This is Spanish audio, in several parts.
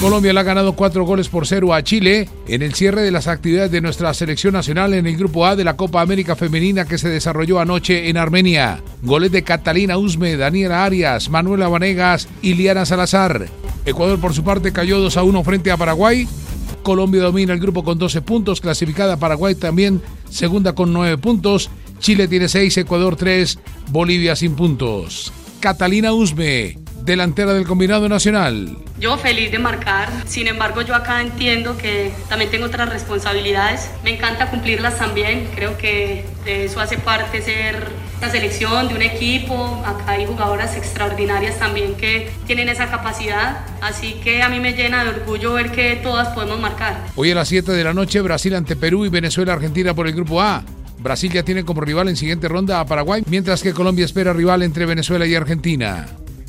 Colombia le ha ganado cuatro goles por cero a Chile en el cierre de las actividades de nuestra selección nacional en el Grupo A de la Copa América Femenina que se desarrolló anoche en Armenia. Goles de Catalina Usme, Daniela Arias, Manuela Vanegas y Liana Salazar. Ecuador por su parte cayó 2 a 1 frente a Paraguay. Colombia domina el grupo con 12 puntos, clasificada Paraguay también segunda con 9 puntos. Chile tiene 6, Ecuador 3, Bolivia sin puntos. Catalina Usme, delantera del combinado nacional. Yo feliz de marcar, sin embargo yo acá entiendo que también tengo otras responsabilidades, me encanta cumplirlas también, creo que de eso hace parte ser la selección de un equipo, acá hay jugadoras extraordinarias también que tienen esa capacidad, así que a mí me llena de orgullo ver que todas podemos marcar. Hoy a las 7 de la noche Brasil ante Perú y Venezuela-Argentina por el grupo A. Brasil ya tiene como rival en siguiente ronda a Paraguay, mientras que Colombia espera rival entre Venezuela y Argentina.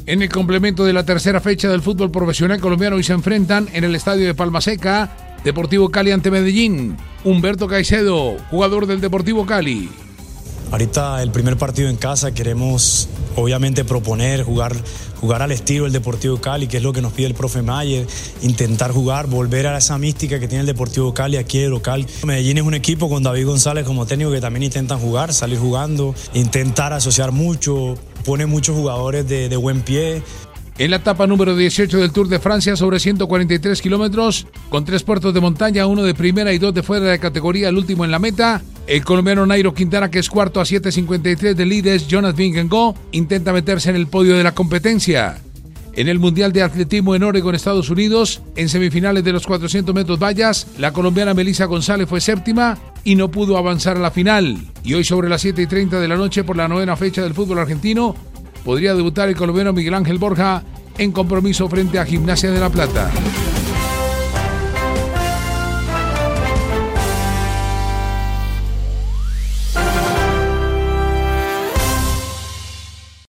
En el complemento de la tercera fecha del fútbol profesional colombiano hoy se enfrentan en el estadio de Palma Seca, Deportivo Cali ante Medellín. Humberto Caicedo, jugador del Deportivo Cali. Ahorita el primer partido en casa queremos obviamente proponer, jugar, jugar al estilo del Deportivo Cali, que es lo que nos pide el profe Mayer, intentar jugar, volver a esa mística que tiene el Deportivo Cali aquí de local. Medellín es un equipo con David González como técnico que también intentan jugar, salir jugando, intentar asociar mucho, pone muchos jugadores de, buen pie. En la etapa número 18 del Tour de Francia sobre 143 kilómetros, con tres puertos de montaña, uno de primera y dos de fuera de categoría, el último en la meta, el colombiano Nairo Quintana, que es cuarto a 7.53 de líderes, Jonas Vingegaard, intenta meterse en el podio de la competencia. En el Mundial de Atletismo en Oregon, Estados Unidos, en semifinales de los 400 metros vallas, la colombiana Melissa González fue séptima y no pudo avanzar a la final. Y hoy sobre las 7 y 30 de la noche por la novena fecha del fútbol argentino, podría debutar el colombiano Miguel Ángel Borja en compromiso frente a Gimnasia de la Plata.